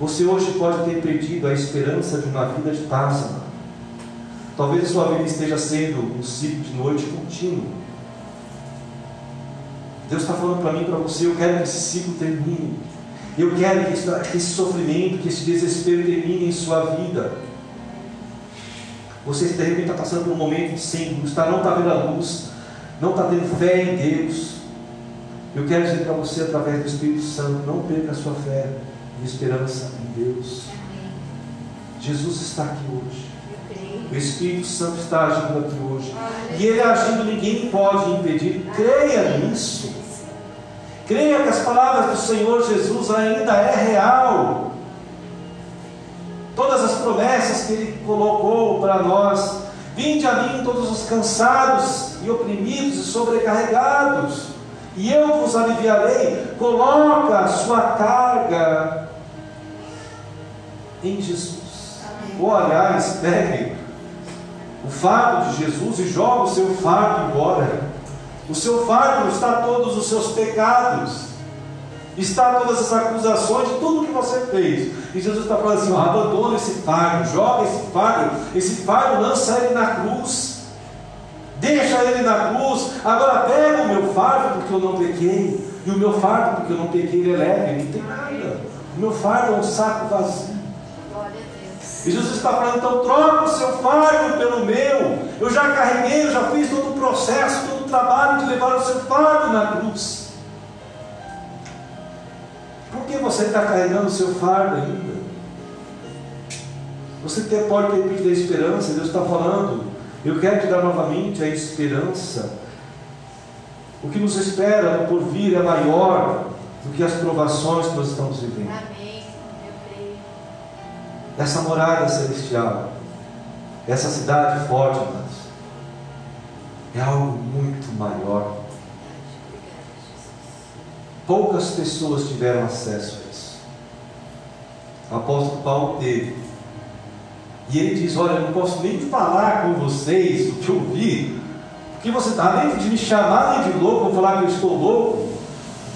Você hoje pode ter perdido a esperança de uma vida de paz. Talvez a sua vida esteja sendo um ciclo de noite contínuo. Deus está falando para mim e para você: eu quero que esse ciclo termine. Eu quero que esse sofrimento, que esse desespero termine em sua vida. Você de repente está passando por um momento de sem luz, tá? não está vendo a luz, não está tendo fé em Deus. Eu quero dizer para você, através do Espírito Santo, não perca a sua fé e esperança em Deus. Jesus está aqui hoje. O Espírito Santo está agindo aqui hoje. E Ele agindo, ninguém pode impedir. Creia nisso. Creia que as palavras do Senhor Jesus ainda é real. Todas as promessas que Ele colocou para nós. Vinde a mim todos os cansados e oprimidos e sobrecarregados, e eu vos aliviarei. Coloca a sua carga em Jesus. Ou aliás, pegue o fardo de Jesus e joga o seu fardo embora. O seu fardo está todos os seus pecados, está todas as acusações de tudo que você fez. E Jesus está falando assim: abandona esse fardo, joga esse fardo, esse fardo lança ele na cruz. Deixa ele na cruz. Agora pega o meu fardo porque eu não pequei. E o meu fardo porque eu não pequei ele é leve, não tem nada. O meu fardo é um saco vazio. E Jesus está falando, então troca o seu fardo pelo meu. Eu já carreguei, eu já fiz todo o processo, todo o trabalho de levar o seu fardo na cruz. Por que você está carregando o seu fardo ainda? Você tem- pode ter perdido a esperança, Deus está falando. Eu quero te dar novamente a esperança. O que nos espera no porvir é maior do que as provações que nós estamos vivendo. Amém. Eu creio. essa morada celestial, essa cidade forte, é algo muito maior. Poucas pessoas tiveram acesso a isso. O apóstolo Paulo teve. E ele diz: Olha, eu não posso nem falar com vocês o que eu vi, porque você, além de me chamar de louco, ou falar que eu estou louco,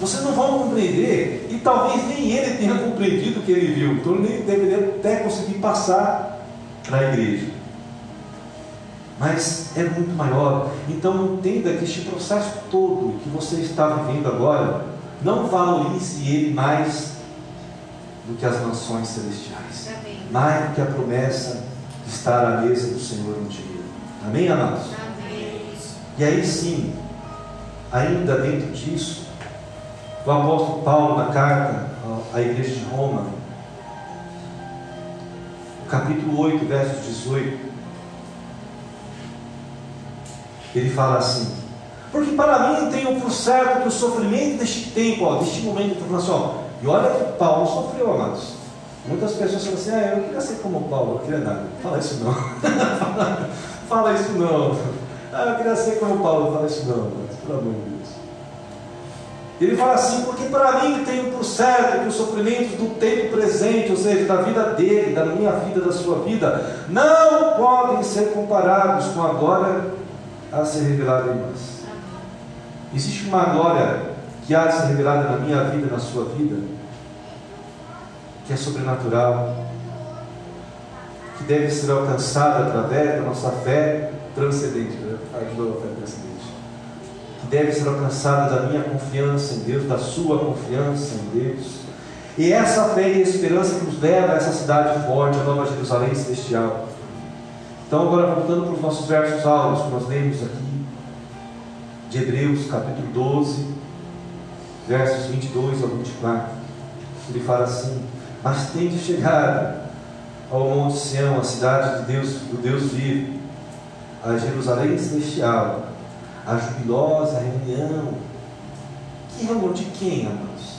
vocês não vão compreender, e talvez nem ele tenha compreendido o que ele viu, então ele nem deveria até conseguir passar para a igreja. Mas é muito maior. Então entenda que este processo todo que você está vivendo agora, não valorize ele mais do que as nações celestiais, Amém. mais do que a promessa de estar à mesa do Senhor um dia. Amém, amados? Amém. E aí sim, ainda dentro disso, o apóstolo Paulo, na carta à igreja de Roma, capítulo 8, verso 18, ele fala assim: Porque para mim tenho por certo que o sofrimento deste tempo, ó, deste momento, está falando assim, e olha que Paulo sofreu, amados. Muitas pessoas falam assim: Ah, eu queria ser como Paulo, eu queria nada. Fala isso não. fala isso não. Ah, eu queria ser como Paulo, fala isso não, amados, pelo amor de Deus. Ele fala assim, porque para mim tenho por certo que os sofrimentos do tempo presente, ou seja, da vida dele, da minha vida, da sua vida, não podem ser comparados com a glória a ser revelada em nós. Existe uma glória que há de ser revelada na minha vida, na sua vida, que é sobrenatural, que deve ser alcançada através da nossa fé transcendente. Né? De novo, a fé transcendente que deve ser alcançada da minha confiança em Deus, da sua confiança em Deus. E essa fé e esperança que nos leva a essa cidade forte, a Nova Jerusalém Celestial. Então, agora voltando para os nossos versos áureos que nós lemos aqui, de Hebreus, capítulo 12, versos 22 ao 24, ele fala assim: Mas tem de chegar ao Monte Sião, a cidade de Deus, do Deus vivo, a Jerusalém Celestial, a jubilosa reunião. Que reunião de quem, amados?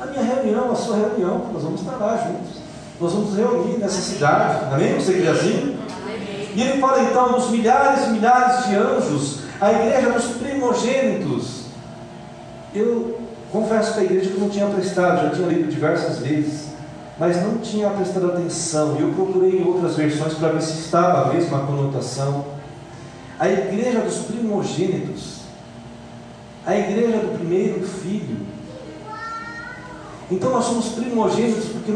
A minha reunião, a sua reunião, nós vamos estar lá juntos. Nós vamos reunir nessa cidade. Amém? Você crê assim? E ele fala então dos milhares e milhares de anjos, a igreja dos primogênitos. Eu confesso para a igreja que eu não tinha prestado, já tinha lido diversas vezes, mas não tinha prestado atenção. E eu procurei em outras versões para ver se estava a mesma conotação a igreja dos primogênitos, a igreja do primeiro filho. Então nós somos primogênitos porque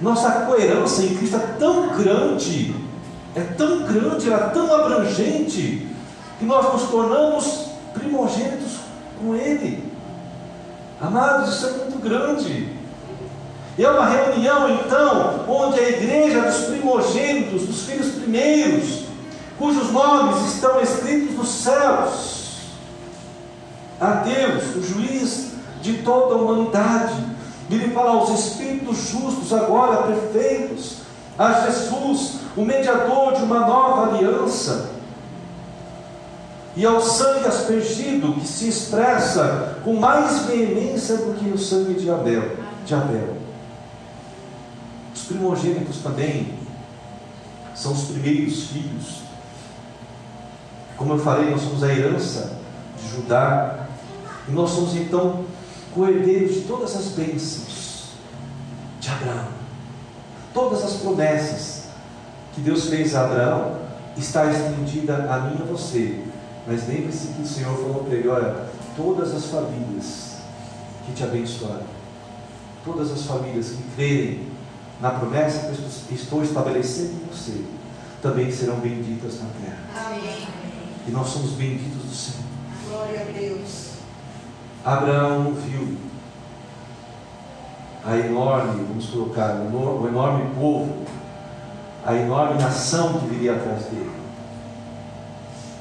nossa coerência em Cristo é tão grande, é tão grande, ela é tão abrangente, que nós nos tornamos primogênitos com Ele. Amados, isso é muito grande. É uma reunião, então, onde a igreja dos primogênitos, dos filhos primeiros, cujos nomes estão escritos nos céus, a Deus, o juiz de toda a humanidade, ele fala aos espíritos justos, agora perfeitos, a Jesus, o mediador de uma nova aliança, e ao sangue aspergido, que se expressa com mais veemência do que o sangue de Abel. De Abel. Os primogênitos também são os primeiros filhos. Como eu falei, nós somos a herança de Judá. E nós somos então coerdeiros de todas as bênçãos de Abraão. Todas as promessas que Deus fez a Abraão está estendida a mim e a você. Mas lembre-se que o Senhor falou para ele: olha, todas as famílias que te abençoaram, todas as famílias que crerem na promessa que estou estabelecendo em você, também serão benditas na terra. Amém. E nós somos benditos do Senhor. Glória a Deus. Abraão viu a enorme, vamos colocar, o enorme povo, a enorme nação que viria atrás dele.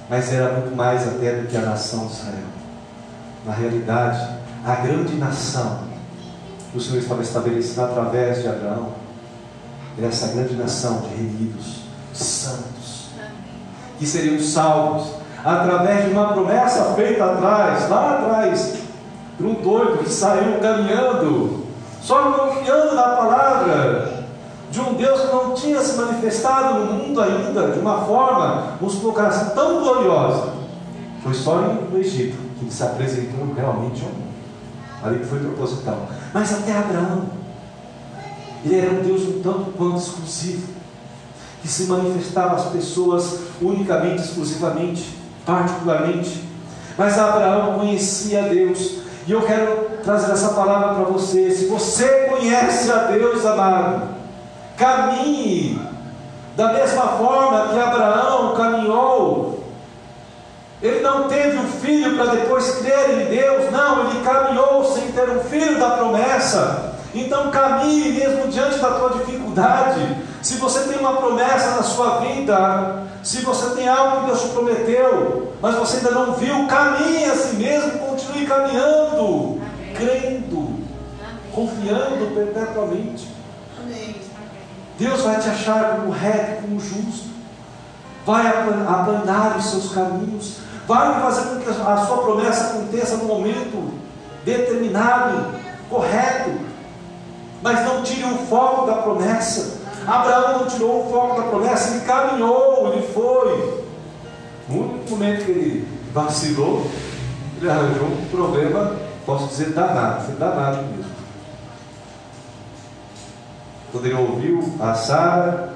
Mas era muito mais até do que a nação de Israel. Na realidade, a grande nação que o Senhor estava estabelecendo através de Abraão era essa grande nação de remidos, de santos, que seriam salvos através de uma promessa feita atrás, lá atrás, por um doido que saiu caminhando, só confiando na palavra de um Deus que não tinha se manifestado no mundo ainda de uma forma, vamos colocar assim, tão gloriosa. Foi só no Egito que ele se apresentou realmente ao mundo. Ali que foi proposital. Mas até Abraão, ele era um Deus um tanto quanto exclusivo, que se manifestava às pessoas unicamente, exclusivamente, particularmente. Mas Abraão conhecia Deus. E eu quero trazer essa palavra para você. Se você conhece a Deus, amado, caminhe da mesma forma que Abraão caminhou. Ele não teve um filho para depois crer em Deus, não, ele caminhou sem ter um filho da promessa. Então caminhe mesmo diante da tua dificuldade. Se você tem uma promessa na sua vida, se você tem algo que Deus te prometeu, mas você ainda não viu, caminhe assim mesmo, continue caminhando, crendo, confiando perpetuamente. Deus vai te achar como reto, como justo, vai aplan- aplanar os seus caminhos, vai fazer com que a sua promessa aconteça no momento determinado, correto, mas não tire o foco da promessa. Abraão não tirou o foco da promessa, ele caminhou, ele foi. No único momento que ele vacilou, ele arranjou um problema, posso dizer, danado, foi danado mesmo. Quando ele ouviu a Sara,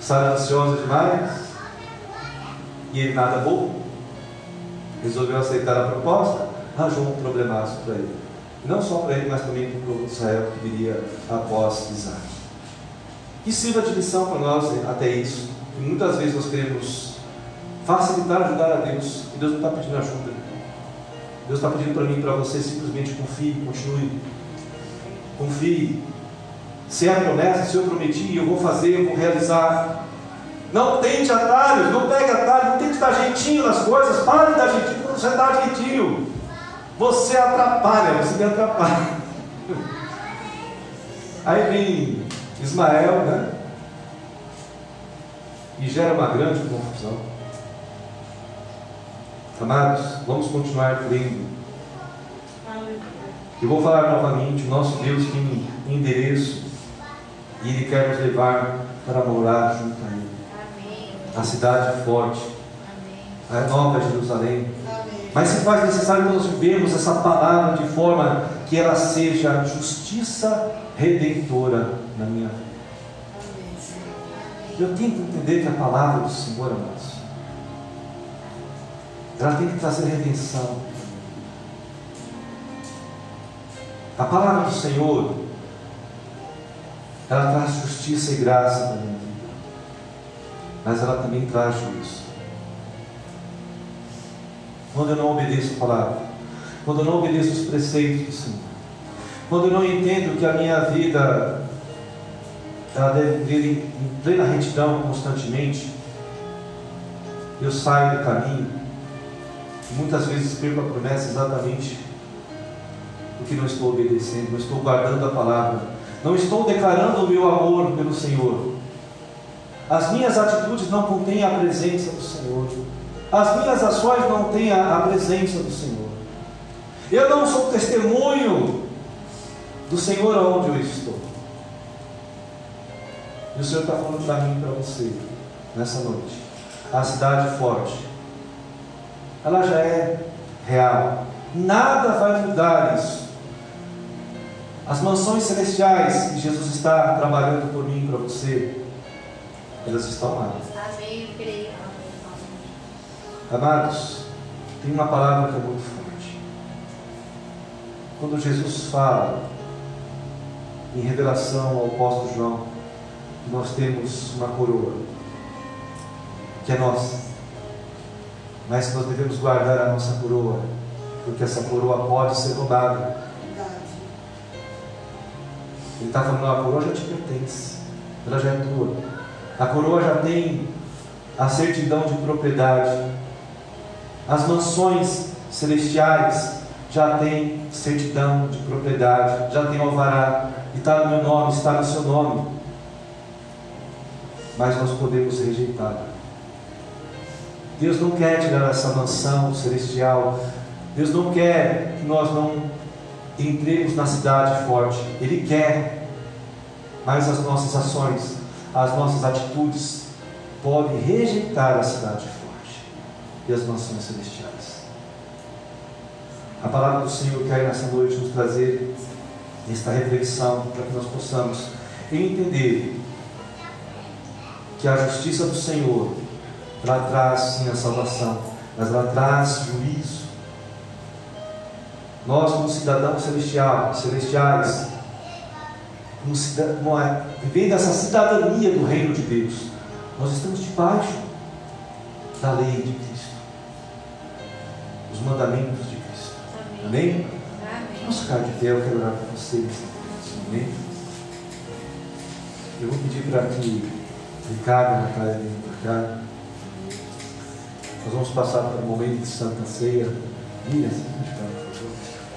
Sara ansiosa demais, e ele nada bom, resolveu aceitar a proposta, arranjou um problemaço para ele. Não só para ele, mas também para o Israel que viria após Isaac. Que sirva de lição para nós até isso. Muitas vezes nós queremos facilitar, ajudar a Deus, e Deus não está pedindo ajuda. Deus está pedindo para mim e para você simplesmente confie, continue. Confie. Se é a promessa, se eu prometi, eu vou fazer, eu vou realizar. Não tente atalhos, não pegue atalhos, não tente dar jeitinho nas coisas. Pare de dar jeitinho quando você dá jeitinho. Você atrapalha, você me atrapalha. Aí vem Ismael, né? E gera uma grande confusão. Amados, vamos continuar crendo. Eu vou falar novamente, o nosso Deus tem endereço e Ele quer nos levar para morar junto a Ele. Amém. A cidade forte, Amém. a nova Jerusalém. Amém. Mas se faz necessário que nós vivemos essa palavra de forma que ela seja justiça redentora na minha vida. Eu tenho que entender que a palavra do Senhor, amados, ela tem que trazer redenção. A palavra do Senhor, ela traz justiça e graça para minha vida, mas ela também traz juízo. Quando eu não obedeço a palavra, quando eu não obedeço os preceitos do Senhor, quando eu não entendo que a minha vida ela deve viver em plena retidão constantemente, eu saio do caminho e muitas vezes perco a promessa exatamente porque não estou obedecendo, não estou guardando a palavra, não estou declarando o meu amor pelo Senhor. As minhas atitudes não contêm a presença do Senhor. As minhas ações não têm a, presença do Senhor. Eu não sou testemunho do Senhor aonde eu estou. E o Senhor está falando para mim e para você, nessa noite. A cidade forte, ela já é real. Nada vai mudar isso. As mansões celestiais que Jesus está trabalhando por mim e para você, elas estão lá. Amém, eu creio. Amados, tem uma palavra que é muito forte. Quando Jesus fala em revelação ao apóstolo João, nós temos uma coroa, que é nossa, mas nós devemos guardar a nossa coroa, porque essa coroa pode ser roubada. Ele está falando, a coroa já te pertence, ela já é tua. A coroa já tem a certidão de propriedade. As mansões celestiais já têm certidão de propriedade, já tem alvará, e está no meu nome, está no seu nome. Mas nós podemos rejeitar. Deus não quer tirar essa mansão celestial. Deus não quer que nós não entremos na cidade forte. Ele quer. Mas as nossas ações, as nossas atitudes podem rejeitar a cidade forte e as mansões celestiais. A palavra do Senhor quer nessa noite nos trazer esta reflexão para que nós possamos entender que a justiça do Senhor ela traz sim a salvação, mas ela traz juízo. Nós, como cidadãos celestial, celestiais, como cida- como é, vivendo essa cidadania do reino de Deus, nós estamos debaixo da lei de Cristo, os mandamentos de Cristo. Amém. Amém? Amém. Vamos ficar de pé, eu quero orar com vocês. Amém? Eu vou pedir para que Ricardo Natália venham para cá. Nós vamos passar para o momento de Santa Ceia. Miriam,